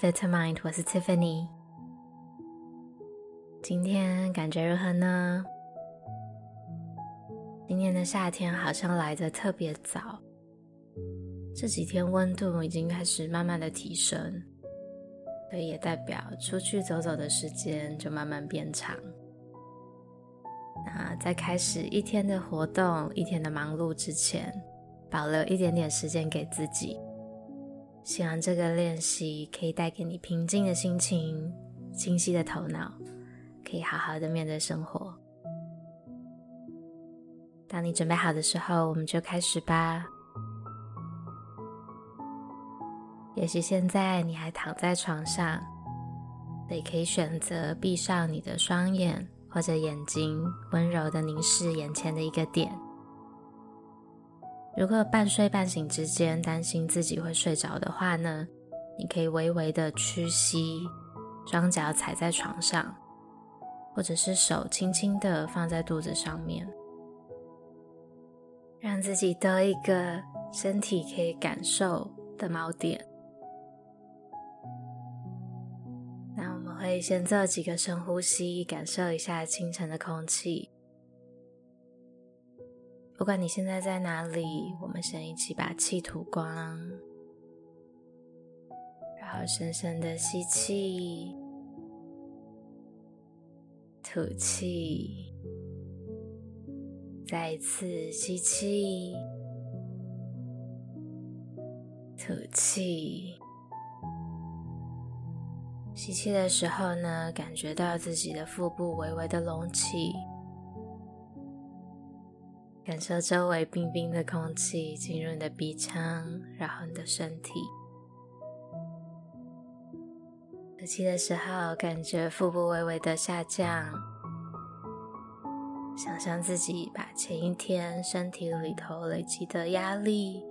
Vitamind，我是 Tiffany。今天感觉如何呢？今年的夏天好像来的特别早，这几天温度已经开始慢慢的提升，所以也代表出去走走的时间就慢慢变长。那在开始一天的活动、一天的忙碌之前，保留一点点时间给自己。希望这个练习可以带给你平静的心情、清晰的头脑，可以好好的面对生活。当你准备好的时候，我们就开始吧。也许现在你还躺在床上，所以可以选择闭上你的双眼，或者眼睛温柔的凝视眼前的一个点。如果半睡半醒之间担心自己会睡着的话呢，你可以微微的屈膝，双脚踩在床上，或者是手轻轻的放在肚子上面，让自己多一个身体可以感受的锚点。那我们会先做几个深呼吸，感受一下清晨的空气。不管你现在在哪里，我们先一起把气吐光，然后深深的吸气，吐气，再一次吸气，吐气。吸气的时候呢，感觉到自己的腹部微微的隆起。感受周围冰冰的空气进入你的鼻腔，然后你的身体。吐气的时候，感觉腹部微微的下降。想象自己把前一天身体里头累积的压力、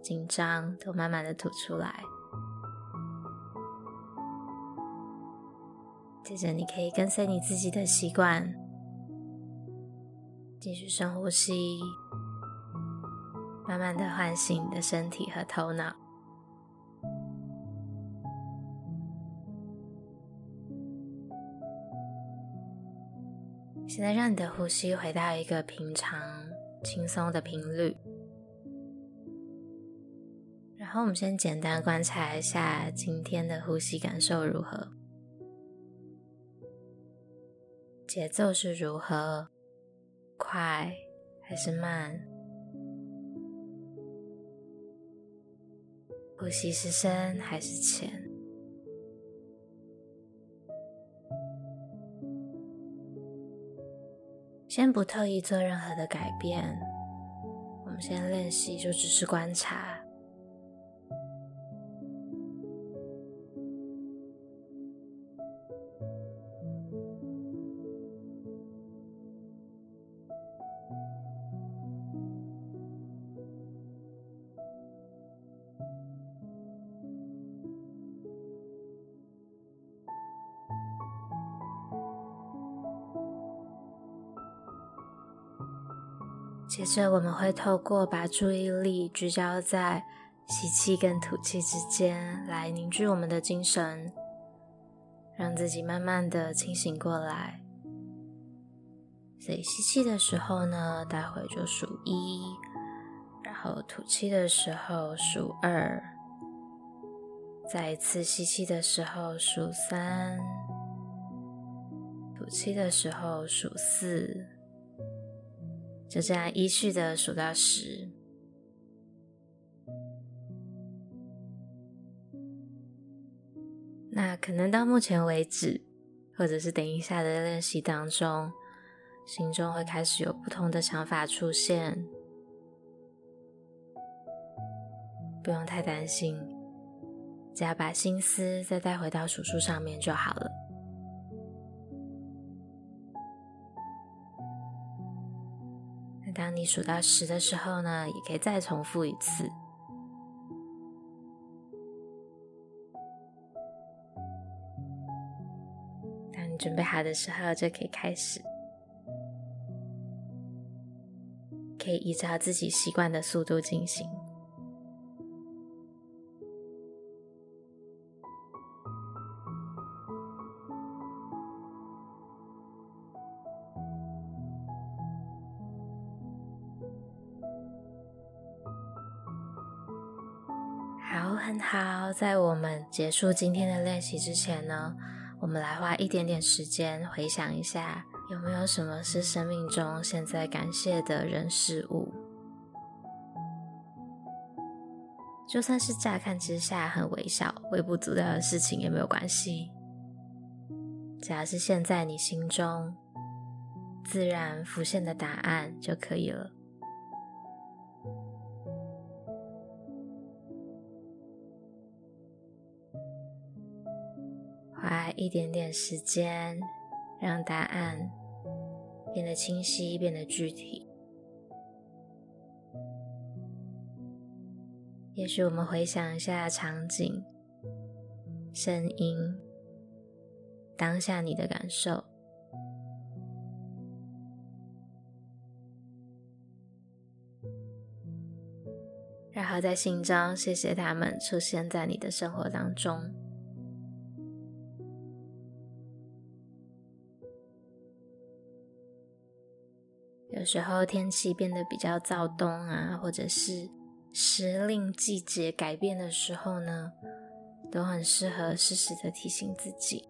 紧张都慢慢的吐出来。接着，你可以跟随你自己的习惯。继续深呼吸，慢慢的唤醒你的身体和头脑。现在让你的呼吸回到一个平常、轻松的频率。然后我们先简单观察一下今天的呼吸感受如何，节奏是如何。快还是慢？呼吸是深还是浅？先不特意做任何的改变，我们先练习就只是观察。接着，我们会透过把注意力聚焦在吸气跟吐气之间，来凝聚我们的精神，让自己慢慢的清醒过来。所以吸气的时候呢，待会就数一，然后吐气的时候数二，再一次吸气的时候数三，吐气的时候数四。就这样依序的数到十。那可能到目前为止，或者是等一下的练习当中，心中会开始有不同的想法出现，不用太担心，只要把心思再带回到数数上面就好了。当你数到十的时候呢，也可以再重复一次。当你准备好的时候，就可以开始，可以依照自己习惯的速度进行。很好。在我们结束今天的练习之前呢，我们来花一点点时间回想一下，有没有什么是生命中现在感谢的人事物？就算是乍看之下很微小、微不足道的事情也没有关系，只要是现在你心中自然浮现的答案就可以了。一点点时间，让答案变得清晰，变得具体。也许我们回想一下场景、声音、当下你的感受，然后在心中谢谢他们出现在你的生活当中。有时候天气变得比较躁动啊，或者是时令季节改变的时候呢，都很适合适时的提醒自己，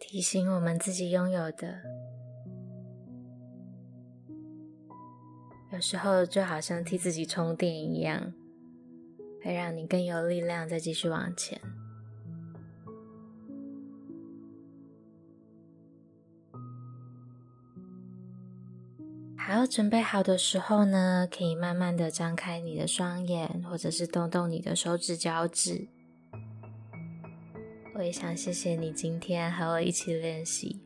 提醒我们自己拥有的。有时候就好像替自己充电一样，会让你更有力量再继续往前。然后，准备好的时候呢，可以慢慢的张开你的双眼，或者是动动你的手指脚趾。我也想谢谢你今天和我一起练习。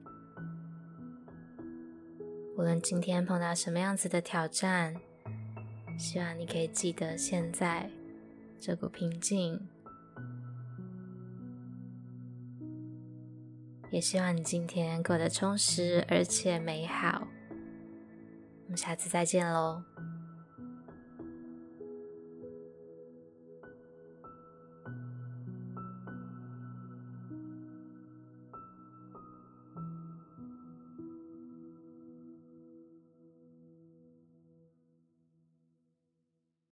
无论今天碰到什么样子的挑战，希望你可以记得现在这股平静。也希望你今天过得充实而且美好。我们下次再见喽。